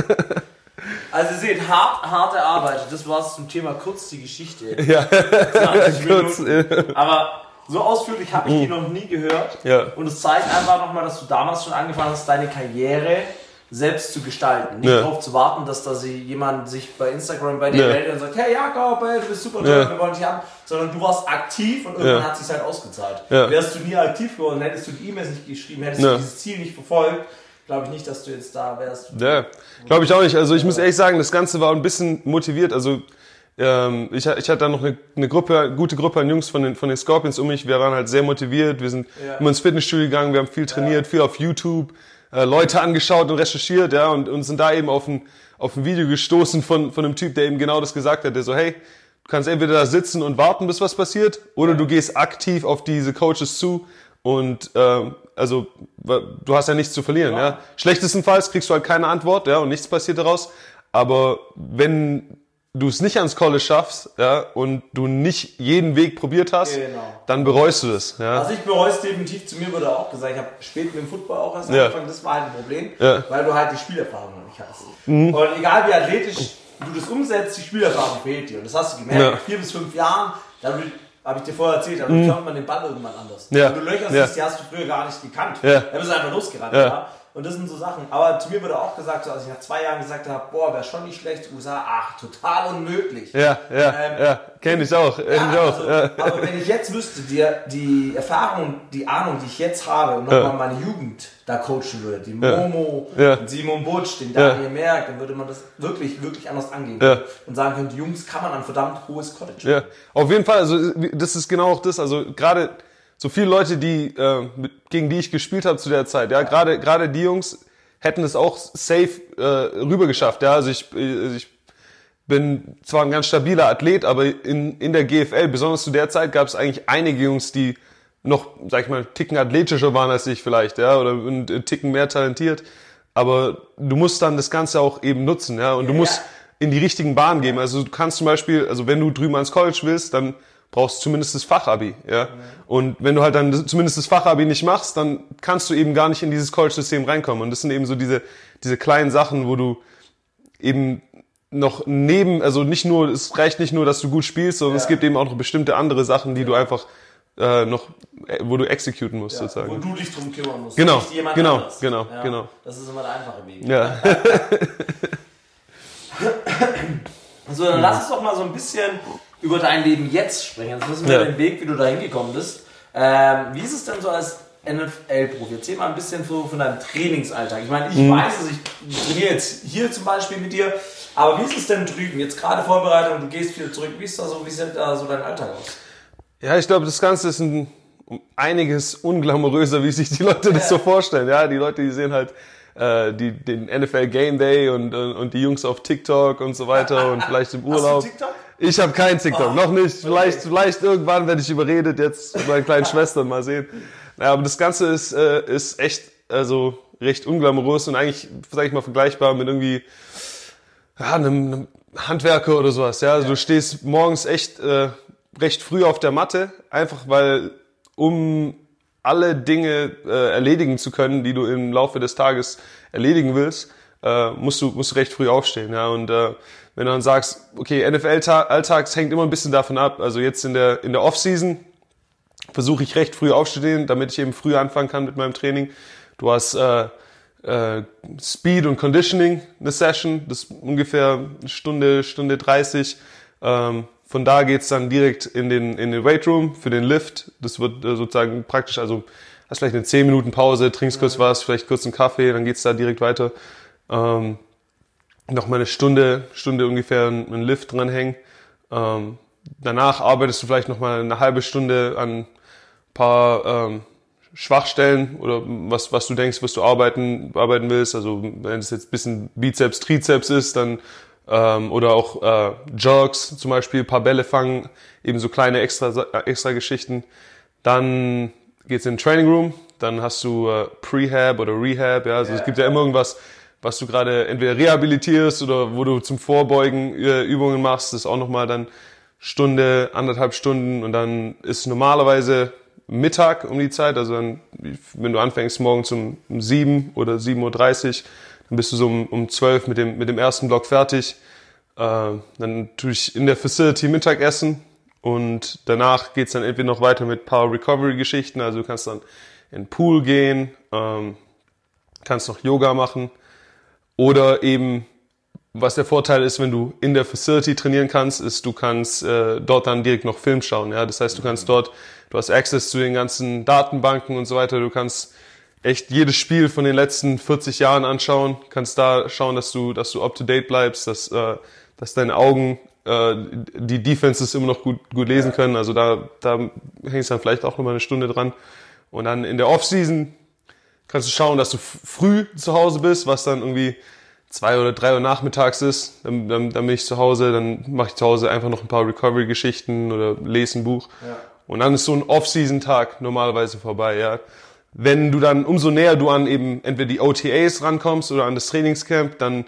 Also ihr seht, hart, hart erarbeitet. Das war es zum Thema kurz die Geschichte. Ja, kurz. Ja. Aber so ausführlich habe ich die noch nie gehört. Ja. Und es zeigt einfach nochmal, dass du damals schon angefangen hast, deine Karriere selbst zu gestalten. Nicht ja. darauf zu warten, dass da sie jemand sich bei Instagram bei dir ja. meldet und sagt, hey Jakob, ey, du bist super toll, ja. wir wollen dich haben. Sondern du warst aktiv und irgendwann hat sich halt ausgezahlt. Wärst du nie aktiv geworden, hättest du die E-Mails nicht geschrieben, hättest du dieses Ziel nicht verfolgt, glaube ich nicht, dass du jetzt da wärst. Ja, glaube ich auch nicht. Also ich muss ehrlich sagen, das Ganze war ein bisschen motiviert. Also ähm, ich, ich hatte da noch eine, eine Gruppe, eine gute Gruppe an Jungs von den, von den Scorpions um mich. Wir waren halt sehr motiviert. Wir sind immer ins Fitnessstudio gegangen, wir haben viel trainiert, viel auf YouTube äh, Leute angeschaut und recherchiert, ja, und, und sind da eben auf ein, auf ein Video gestoßen von, von einem Typ, der eben genau das gesagt hat, der so, hey, du kannst entweder da sitzen und warten, bis was passiert, oder du gehst aktiv auf diese Coaches zu und äh, also du hast ja nichts zu verlieren, ja. ja. Schlechtestenfalls kriegst du halt keine Antwort, ja, und nichts passiert daraus. Aber wenn du es nicht ans College schaffst, ja, und du nicht jeden Weg probiert hast, genau. dann bereust du das. Ja. Also ich bereue es definitiv, zu mir wurde auch gesagt, ich habe spät mit dem Football auch erst ja. angefangen, das war halt ein Problem, ja. weil du halt die Spielerfahrung noch nicht hast. Mhm. Und egal wie athletisch du das umsetzt, die Spielerfahrung fehlt dir. Und das hast du gemerkt, ja. vier bis fünf Jahren, da habe ich dir vorher erzählt, dann mhm. man den Ball irgendwann anders. Ja. Wenn du Löcher siehst, die hast du früher gar nicht gekannt. Ja. Da bist du einfach losgerannt. Ja. Und das sind so Sachen. Aber zu mir wurde auch gesagt, so, als ich nach zwei Jahren gesagt habe, boah, wäre schon nicht schlecht, USA, ach, total unmöglich. Ja, ja, ähm, ja, kenne ich auch. Kenn ja, ich auch. Also, ja. Aber wenn ich jetzt wüsste, die, die Erfahrung, die Ahnung, die ich jetzt habe und nochmal ja. meine Jugend da coachen würde, die Momo, ja. den Simon Butsch, den Daniel Merck, dann würde man das wirklich, wirklich anders angehen und sagen können, die Jungs kann man an verdammt hohes College. Ja, auf jeden Fall. Also das ist genau auch das. Also gerade so viele Leute, die äh, gegen die ich gespielt habe zu der Zeit, ja, gerade gerade die Jungs hätten es auch safe äh, rüber geschafft, ja. Also ich, äh, ich bin zwar ein ganz stabiler Athlet, aber in, in der GFL, besonders zu der Zeit, gab es eigentlich einige Jungs, die noch, sag ich mal, ticken athletischer waren als ich vielleicht, ja, oder ein Ticken mehr talentiert. Aber du musst dann das Ganze auch eben nutzen, ja, und du musst in die richtigen Bahnen geben. Also du kannst zum Beispiel, also wenn du drüben ans College willst, dann brauchst zumindest das Fachabi, ja. Und wenn du halt dann zumindest das Fachabi nicht machst, dann kannst du eben gar nicht in dieses College-System reinkommen. Und das sind eben so diese, diese kleinen Sachen, wo du eben noch neben, also nicht nur, es reicht nicht nur, dass du gut spielst, sondern ja. es gibt eben auch noch bestimmte andere Sachen, die ja. du einfach äh, noch, äh, wo du exekuten musst, ja, sozusagen. Wo du dich drum kümmern musst. Genau, genau, anders. genau, ja, genau. Das ist immer der einfache Weg. Ja. so, dann lass uns doch mal so ein bisschen über dein Leben jetzt sprechen. Jetzt wissen wir ja. den Weg, wie du da hingekommen bist. Ähm, wie ist es denn so als NFL-Profi? Erzähl mal ein bisschen so von deinem Trainingsalltag. Ich meine, ich mhm. weiß es, ich trainiere jetzt hier zum Beispiel mit dir, aber wie ist es denn drüben? Jetzt gerade Vorbereitung, du gehst wieder zurück. Wie ist da so, wie sieht da so dein Alltag aus? Ja, ich glaube, das Ganze ist ein um einiges unglamouröser, wie sich die Leute das so vorstellen. Ja, die Leute, die sehen halt äh, die, den NFL Game Day und, und, und die Jungs auf TikTok und so weiter und vielleicht im Urlaub. Hast du TikTok? Ich habe keinen TikTok, oh, noch nicht. Vielleicht, okay. vielleicht irgendwann werde ich überredet, jetzt mit meinen kleinen Schwestern mal sehen. Naja, aber das Ganze ist, äh, ist echt also recht unglamourös und eigentlich, sag ich mal, vergleichbar mit irgendwie ja, einem, einem Handwerker oder sowas. Ja, also du stehst morgens echt äh, recht früh auf der Matte, einfach weil um alle Dinge äh, erledigen zu können, die du im Laufe des Tages erledigen willst, äh, musst du musst du recht früh aufstehen. Ja, und äh, wenn du dann sagst, okay, NFL-Alltags hängt immer ein bisschen davon ab. Also jetzt in der, in der Off-Season versuche ich recht früh aufzustehen, damit ich eben früh anfangen kann mit meinem Training. Du hast äh, äh, Speed und Conditioning eine Session, das ist ungefähr eine Stunde, Stunde 30. Ähm, von da geht's dann direkt in den, in den Weight Room für den Lift. Das wird äh, sozusagen praktisch, also hast vielleicht eine 10 Minuten Pause, trinkst kurz was, vielleicht kurz einen Kaffee, dann geht's da direkt weiter. Ähm, noch mal eine Stunde, Stunde ungefähr einen Lift dranhängen. Ähm, danach arbeitest du vielleicht noch mal eine halbe Stunde an ein paar ähm, Schwachstellen oder was, was du denkst, was du arbeiten, arbeiten willst. Also wenn es jetzt bisschen Bizeps, Trizeps ist, dann ähm, oder auch äh, Jerks zum Beispiel, paar Bälle fangen, eben so kleine extra, extra Geschichten. Dann geht's in den Training Room, dann hast du äh, Prehab oder Rehab, ja, also yeah. es gibt ja immer irgendwas, was du gerade entweder rehabilitierst oder wo du zum Vorbeugen äh, Übungen machst, ist auch nochmal dann Stunde, anderthalb Stunden und dann ist normalerweise Mittag um die Zeit, also dann, wenn du anfängst morgens um, 7 oder 7.30 Uhr, dann bist du so um, um 12 mit dem, mit dem ersten Block fertig. Äh, dann tue ich in der Facility Mittagessen und danach geht's dann entweder noch weiter mit Power Recovery Geschichten, also du kannst dann in den Pool gehen, ähm, kannst noch Yoga machen oder eben, was der Vorteil ist, wenn du in der Facility trainieren kannst, ist, du kannst äh, dort dann direkt noch Film schauen. Ja? Das heißt, du kannst dort, du hast Access zu den ganzen Datenbanken und so weiter. Du kannst echt jedes Spiel von den letzten 40 Jahren anschauen, kannst da schauen, dass du, dass du up to date bleibst, dass, äh, dass deine Augen äh, die Defenses immer noch gut, gut lesen können. Also da, da hängst du dann vielleicht auch noch mal eine Stunde dran. Und dann in der Offseason kannst du schauen, dass du früh zu Hause bist, was dann irgendwie zwei oder drei Uhr nachmittags ist. Dann, dann, dann bin ich zu Hause, dann mache ich zu Hause einfach noch ein paar Recovery-Geschichten oder lese ein Buch. Ja. Und dann ist so ein Off-Season-Tag normalerweise vorbei, ja. Wenn du dann, umso näher du an eben entweder die OTAs rankommst oder an das Trainingscamp, dann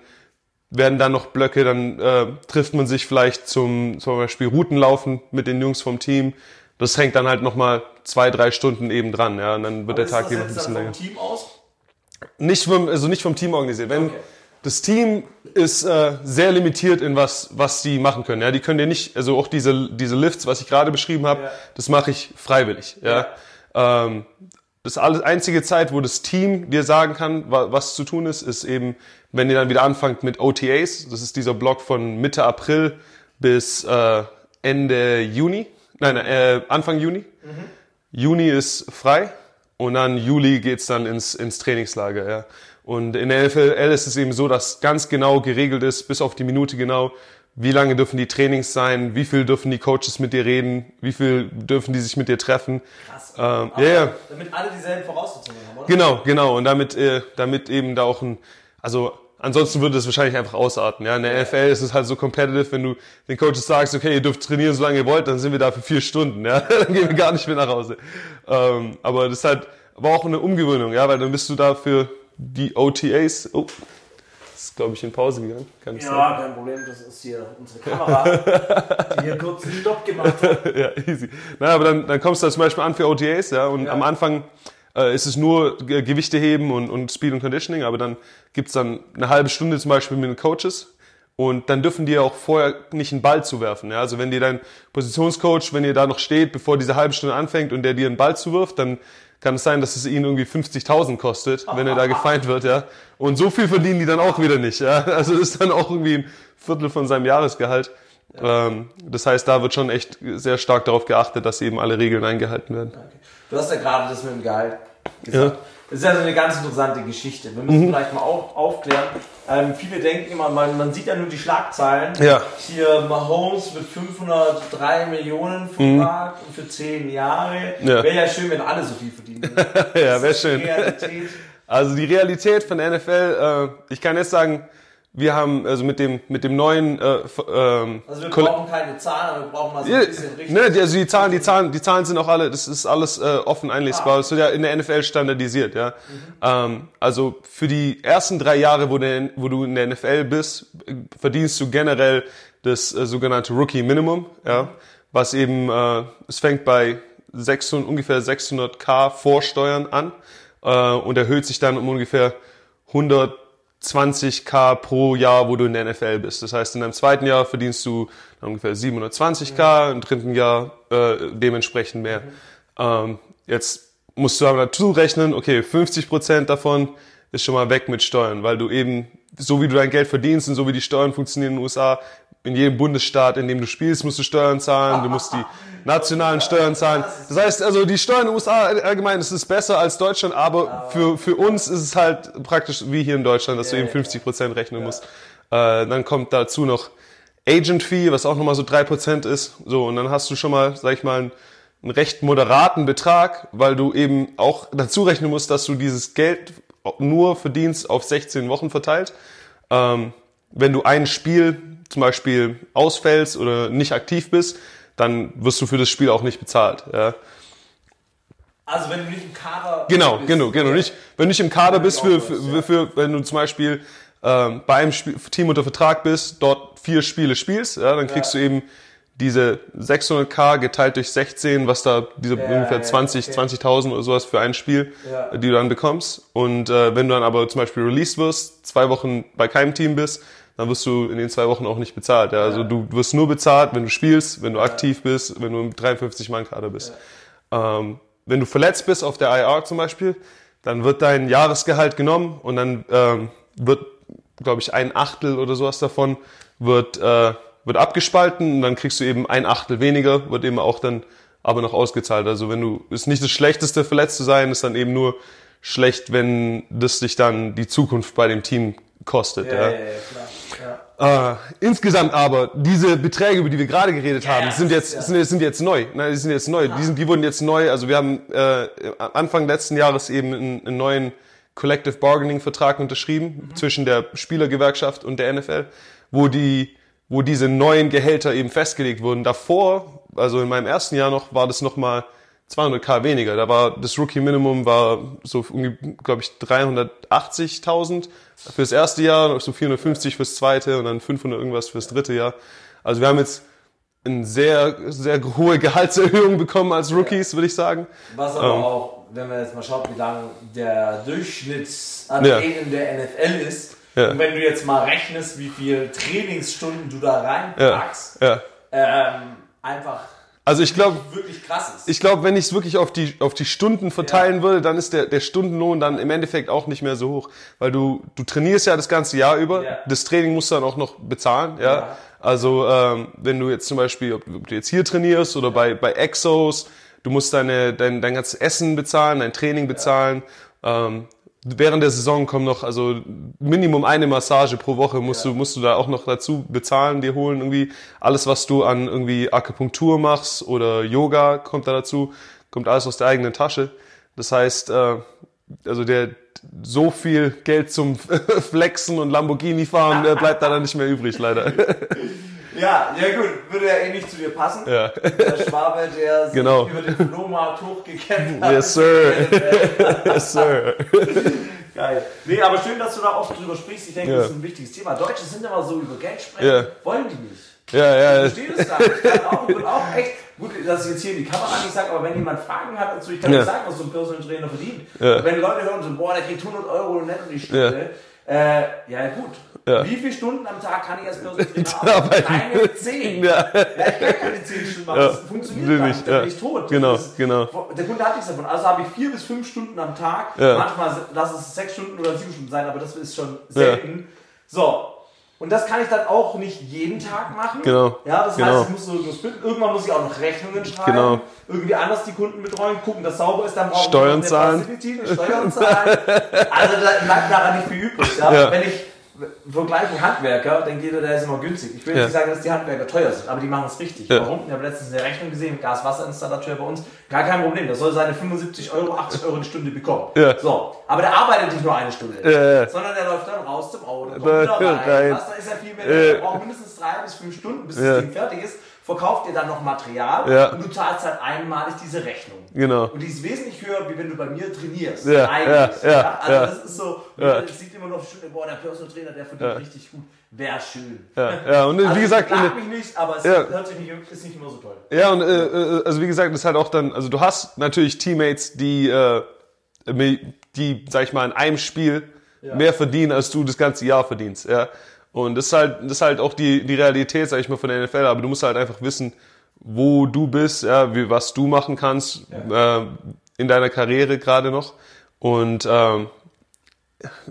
werden dann noch Blöcke, dann äh, trifft man sich vielleicht zum, zum Beispiel Routenlaufen mit den Jungs vom Team. Das hängt dann halt nochmal zwei, drei Stunden eben dran, ja, und dann wird Aber der Tag eben noch ein bisschen länger. Vom Team aus? Nicht vom, also nicht vom Team organisiert. Wenn, okay. Das Team ist äh, sehr limitiert in was, was sie machen können. Ja, die können dir nicht, also auch diese diese Lifts, was ich gerade beschrieben habe, ja. das mache ich freiwillig. Ja, ja. Ähm, das alles einzige Zeit, wo das Team dir sagen kann, wa- was zu tun ist, ist eben, wenn ihr dann wieder anfangt mit OTAs. Das ist dieser Block von Mitte April bis äh, Ende Juni. Nein, nein, äh, Anfang Juni. Juni ist frei und dann Juli geht's dann ins, ins Trainingslager. Ja. Und in der NFL ist es eben so, dass ganz genau geregelt ist, bis auf die Minute genau, wie lange dürfen die Trainings sein, wie viel dürfen die Coaches mit dir reden, wie viel dürfen die sich mit dir treffen. Krass. Ähm, ja, ja. Damit alle dieselben Voraussetzungen haben, oder? Genau, genau. Und damit, äh, damit eben da auch ein, also ansonsten würde es wahrscheinlich einfach ausarten. Ja, in der NFL ist es halt so competitive, wenn du den Coaches sagst, okay, ihr dürft trainieren, solange ihr wollt, dann sind wir da für vier Stunden. Ja, dann gehen wir gar nicht mehr nach Hause. Ähm, aber das ist halt, aber auch eine Umgewöhnung, ja, weil dann bist du da für die OTAs. Oh, das ist glaube ich in Pause gegangen. Kann Ja, kein Problem, das ist hier unsere Kamera, die hier kurz einen Stopp gemacht hat. ja, easy. Na, aber dann, dann kommst du da zum Beispiel an für OTAs, ja, und Ja. am Anfang äh, ist es nur Ge- Gewichte heben und, und Speed und Conditioning, aber dann gibt's dann eine halbe Stunde zum Beispiel mit den Coaches und dann dürfen die auch vorher nicht einen Ball zuwerfen. Ja? Also wenn dir dein Positionscoach, wenn ihr da noch steht, bevor diese halbe Stunde anfängt und der dir einen Ball zuwirft, dann kann es sein, dass es ihn irgendwie 50.000 kostet, wenn er da gefeind wird, ja. Und so viel verdienen die dann auch wieder nicht, ja. Also das ist dann auch irgendwie ein Viertel von seinem Jahresgehalt. Ähm, das heißt, da wird schon echt sehr stark darauf geachtet, dass eben alle Regeln eingehalten werden. Okay. Du hast ja gerade das mit dem Gehalt gesagt. Das ist ja so eine ganz interessante Geschichte. Wir müssen vielleicht mal auf, aufklären. Ähm, viele denken immer, man, man sieht ja nur die Schlagzeilen. Ja. Hier Mahomes mit 503 Millionen Vertrag für 10 Jahre. Ja. Wäre ja schön, wenn alle so viel verdienen würden. ja, wäre die schön. Realität. Also die Realität von der NFL, äh, ich kann jetzt sagen, wir haben also mit dem mit dem neuen äh, ähm, Also wir brauchen keine Zahlen, aber wir brauchen mal so Ja, ein bisschen richtig. ne, also die Zahlen, die Zahlen, die Zahlen sind auch alle, das ist alles äh, offen einlesbar. Das wird ja in der NFL standardisiert, ja. Ähm, also für die ersten drei Jahre, wo, der, wo du in der NFL bist, verdienst du generell das äh, sogenannte Rookie Minimum, ja, was eben äh, es fängt bei 600, ungefähr 600k Vorsteuern an äh, und erhöht sich dann um ungefähr 120k pro Jahr, wo du in der NFL bist. Das heißt, in deinem zweiten Jahr verdienst du ungefähr 720k, im dritten Jahr äh, dementsprechend mehr. Ähm, jetzt musst du aber dazu rechnen, okay, 50% davon ist schon mal weg mit Steuern, weil du eben, so wie du dein Geld verdienst und so wie die Steuern funktionieren in den USA, in jedem Bundesstaat, in dem du spielst, musst du Steuern zahlen, du musst die nationalen Steuern zahlen. Das heißt, also die Steuern in den USA allgemein, das ist besser als Deutschland, aber für, für uns ist es halt praktisch wie hier in Deutschland, dass du eben 50% rechnen musst. Äh, dann kommt dazu noch Agent Fee, was auch nochmal so 3% ist. So, und dann hast du schon mal, sag ich mal, einen, einen recht moderaten Betrag, weil du eben auch dazu rechnen musst, dass du dieses Geld nur verdienst auf 16 Wochen verteilt. Ähm, wenn du ein Spiel zum Beispiel ausfällst oder nicht aktiv bist, dann wirst du für das Spiel auch nicht bezahlt. Ja. Also wenn du nicht im Kader Genau, bist. genau, genau. Nicht, wenn du nicht im Kader bist, für, für, für, wenn du zum Beispiel ähm, bei einem Spiel, Team unter Vertrag bist, dort vier Spiele spielst, ja, dann kriegst Ja. du eben diese 600k geteilt durch 16, was da diese Ja, ungefähr ja, 20, okay. 20.000 oder sowas für ein Spiel, die du dann bekommst. Und äh, wenn du dann aber zum Beispiel released wirst, zwei Wochen bei keinem Team bist, dann wirst du in den zwei Wochen auch nicht bezahlt. Ja? Also du wirst nur bezahlt, wenn du spielst, wenn du aktiv bist, wenn du im 53-Mann-Kader bist. Ähm, wenn du verletzt bist auf der IR zum Beispiel, dann wird dein Jahresgehalt genommen und dann ähm, wird, glaube ich, ein Achtel oder sowas davon wird, äh, wird abgespalten und dann kriegst du eben ein Achtel weniger, wird eben auch dann aber noch ausgezahlt. Also wenn du, ist nicht das Schlechteste verletzt zu sein, ist dann eben nur schlecht, wenn das dich dann die Zukunft bei dem Team kostet. Ja, Ja, ja. Äh, insgesamt aber, diese Beträge, über die wir gerade geredet haben, sind jetzt, sind, jetzt- sind jetzt neu. Nein, die sind jetzt neu. Die, sind, die wurden jetzt neu. Also wir haben äh, Anfang letzten Jahres eben einen, einen neuen Collective Bargaining Vertrag unterschrieben zwischen der Spielergewerkschaft und der NFL, wo die, wo diese neuen Gehälter eben festgelegt wurden. Davor, also in meinem ersten Jahr noch, war das nochmal 200k weniger. Da war das Rookie Minimum war so, glaube ich, 380.000 fürs erste Jahr, so 450 fürs zweite und dann 500 irgendwas fürs dritte Jahr. Also wir haben jetzt eine sehr, sehr hohe Gehaltserhöhung bekommen als Rookies, würde ich sagen. Was aber Ähm. auch, wenn man jetzt mal schaut, wie lang der Durchschnittsathlet in der NFL ist, Ja. und wenn du jetzt mal rechnest, wie viel Trainingsstunden du da Ja, reinpackst, ja, ähm, einfach Also ich glaube, ich glaube, wenn ich es wirklich auf die, auf die Stunden verteilen würde, dann ist der, der Stundenlohn dann im Endeffekt auch nicht mehr so hoch. Weil du, du trainierst ja das ganze Jahr über. Ja. Das Training musst du dann auch noch bezahlen, ja. Ja. Also, ähm, wenn du jetzt zum Beispiel, ob, ob du jetzt hier trainierst oder bei, bei Exos, du musst deine, dein, dein ganzes Essen bezahlen, dein Training bezahlen. Ähm, während der Saison kommen noch, also Minimum eine Massage pro Woche musst du, musst du da auch noch dazu bezahlen, dir holen irgendwie. Alles, was du an irgendwie Akupunktur machst oder Yoga kommt da dazu, kommt alles aus der eigenen Tasche. Das heißt, äh, also der, so viel Geld zum Flexen und Lamborghini fahren, bleibt da dann nicht mehr übrig, leider. Ja, ja gut, würde ja eh nicht zu dir passen. Ja. Der Schwabe, der sich Genau. über den Flohmarkt hochgekämpft hat. Yes, sir. yes, sir. Geil. Nee, aber schön, dass du da oft drüber sprichst. Ich denke, Ja. das ist ein wichtiges Thema. Deutsche sind immer so über Geld sprechen, Ja. wollen die nicht. Ja, ja, Ich verstehe das gar nicht. Ich kann auch, bin auch echt, gut, dass ich jetzt hier in die Kamera nicht sage, aber wenn jemand Fragen hat dazu, ich kann Ja. nicht sagen, was so ein Personal Trainer verdient. Ja. Wenn Leute hören so, boah, der kriegt 100 Euro netto die Stunde, äh, ja gut. Ja. Wie viele Stunden am Tag kann ich als Personal arbeiten? Keine 10. Ja. Ja, ich kann keine 10 Stunden machen. Ja. Das funktioniert Will nicht, nicht. Da ja. bin ich tot. Genau, ist- genau. Der Kunde hat nichts davon. Also habe ich vier bis fünf Stunden am Tag. Manchmal lass es sechs Stunden oder sieben Stunden sein, aber das ist schon selten. So. Und das kann ich dann auch nicht jeden Tag machen. Genau. Ja, das Genau. heißt, ich muss so. Irgendwann muss ich auch noch Rechnungen schreiben. Genau. Irgendwie anders die Kunden betreuen, gucken, dass sauber ist, dann brauchen Steuern wir zahlen. Steuern zahlen. also da bleibt daran nicht viel übrig. Ja? Ja. Wenn ich vergleiche Handwerker, denkt jeder, der ist immer günstig. Ich will Ja. nicht sagen, dass die Handwerker teuer sind, aber die machen es richtig. Ja. Warum? Ich habe letztens eine Rechnung gesehen, Gas-Wasser-Installateur bei uns. Gar kein Problem. Der soll seine 75 Euro, 80 Euro die Stunde bekommen. Ja. So. Aber der arbeitet nicht nur eine Stunde. Ja, ja. Sondern der läuft dann raus zum Auto, kommt wieder rein. Was, da ist er viel mehr. Ja. Der braucht mindestens drei bis fünf Stunden, bis Ja. das Ding fertig ist. Verkauft dir dann noch Material Ja. und du zahlst halt einmalig diese Rechnung. Genau. Und die ist wesentlich höher, wie wenn du bei mir trainierst. Ja, Eigentlich. ja, ja, Also ja. das ist so, Ja. man sieht immer noch Stunde, boah, der Personal Trainer, der verdient richtig gut. Wäre schön. Ja, ja, und Also wie gesagt, ich mich nicht, aber es hört sich nicht, ist nicht immer so toll. Ja, und äh, äh, also wie gesagt, das ist halt auch dann, also du hast natürlich Teammates, die, äh, die, sag ich mal, in einem Spiel mehr verdienen, als du das ganze Jahr verdienst. Ja. Und das ist halt, das ist halt auch die, die Realität, sag ich mal, von der NFL, aber du musst halt einfach wissen, wo du bist, ja, wie, was du machen kannst äh, in deiner Karriere gerade noch. Und ähm,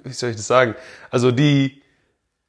wie soll ich das sagen? Also die,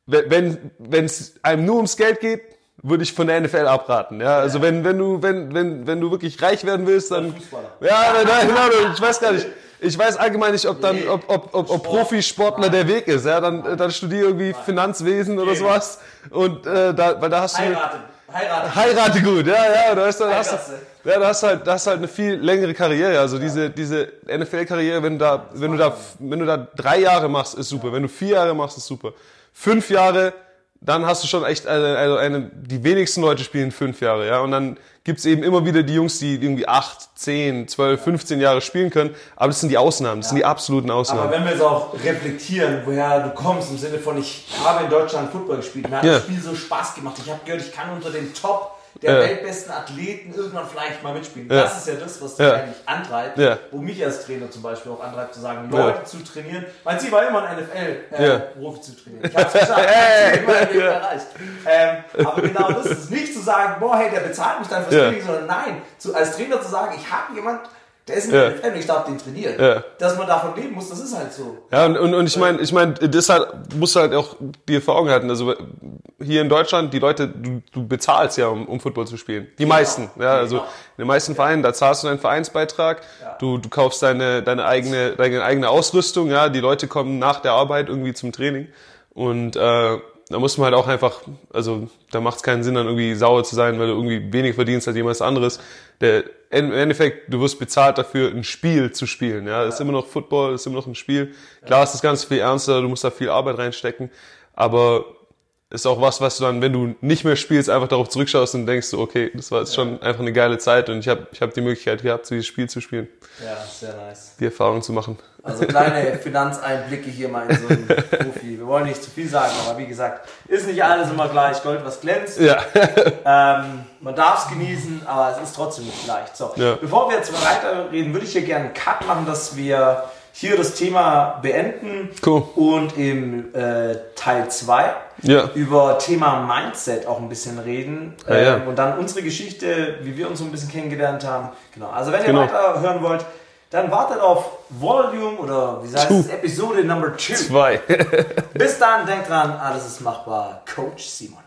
wenn wenn es einem nur ums Geld geht, würde ich von der NFL abraten. Ja, also wenn wenn du wenn wenn wenn du wirklich reich werden willst, dann Fußballer. ja, nein, nein, nein, ich weiß gar nicht. Ich weiß allgemein nicht, ob dann ob ob ob, ob Profisportler der Weg ist. Ja, dann dann studier irgendwie Finanzwesen oder sowas und äh, da weil da hast du Heiraten. Heiraten. Heirate gut, ja, ja, da hast du, da hast Heirate. du, ja, da hast halt, da hast halt eine viel längere Karriere. Also diese, diese NFL-Karriere, wenn du da, wenn du da, wenn du da drei Jahre machst, ist super. Wenn du vier Jahre machst, ist super. Fünf Jahre, dann hast du schon echt eine, also eine, die wenigsten Leute spielen fünf Jahre, ja. Und dann gibt's eben immer wieder die Jungs, die irgendwie acht, zehn, zwölf, 15 Jahre spielen können. Aber das sind die Ausnahmen, das sind die absoluten Aber Ausnahmen. wenn wir jetzt auch reflektieren, woher du kommst, im Sinne von, ich habe in Deutschland Football gespielt, mir hat Ja. das Spiel so Spaß gemacht. Ich habe gehört, ich kann unter den Top der Ja. weltbesten Athleten irgendwann vielleicht mal mitspielen. Ja. Das ist ja das, was dich eigentlich antreibt, wo mich als Trainer zum Beispiel auch antreibt, zu sagen. Leute zu trainieren. Mein Ziel war immer ein NFL-Profi äh, zu trainieren. Ich habe es geschafft, mein Ziel immer im Leben erreicht. Ähm, aber genau das ist nicht zu sagen, boah, hey, der bezahlt mich dann fürs. Training, sondern nein, zu, als Trainer zu sagen, ich habe jemand, der ist in Ja. der NFL und ich darf den trainieren. Ja. Dass man davon leben muss, das ist halt so. Ja, und, und, und ich meine, ich meine, deshalb musst du halt auch dir vor Augen halten. Also hier in Deutschland, die Leute, du, du bezahlst ja, um, um Football zu spielen. Die meisten. Ja, also Genau. in den meisten Vereinen, da zahlst du deinen Vereinsbeitrag, du, du kaufst deine, deine eigene, deine eigene Ausrüstung, ja, die Leute kommen nach der Arbeit irgendwie zum Training. Und äh, da muss man halt auch einfach, also da macht es keinen Sinn, dann irgendwie sauer zu sein, weil du irgendwie wenig verdienst als jemand anderes. Der, Im Endeffekt, du wirst bezahlt dafür, ein Spiel zu spielen. Ja, das ist immer noch Football, ist immer noch ein Spiel. Klar ist das Ganze viel ernster, du musst da viel Arbeit reinstecken, aber ist auch was, was du dann, wenn du nicht mehr spielst, einfach darauf zurückschaust und denkst okay, das war jetzt schon einfach eine geile Zeit und ich habe ich hab die Möglichkeit gehabt, dieses Spiel zu spielen, Ja, sehr nice. die Erfahrung zu machen. Also kleine Finanzeinblicke hier mal in so einen Profi. Wir wollen nicht zu viel sagen, aber wie gesagt, ist nicht alles immer gleich Gold, was glänzt. Ja, Ähm, man darf es genießen, aber es ist trotzdem nicht leicht. So, Ja. bevor wir jetzt weiterreden, würde ich hier gerne einen Cut machen, dass wir hier das Thema beenden Cool. und im äh, Teil 2 Ja. über Thema Mindset auch ein bisschen reden Ja, ja. Ähm, und dann unsere Geschichte, wie wir uns so ein bisschen kennengelernt haben. Genau. Also wenn ihr Genau. weiter hören wollt, dann wartet auf Volume oder wie heißt es, Episode Number 2. Zwei. Bis dann, denkt dran, alles ist machbar. Coach Simon.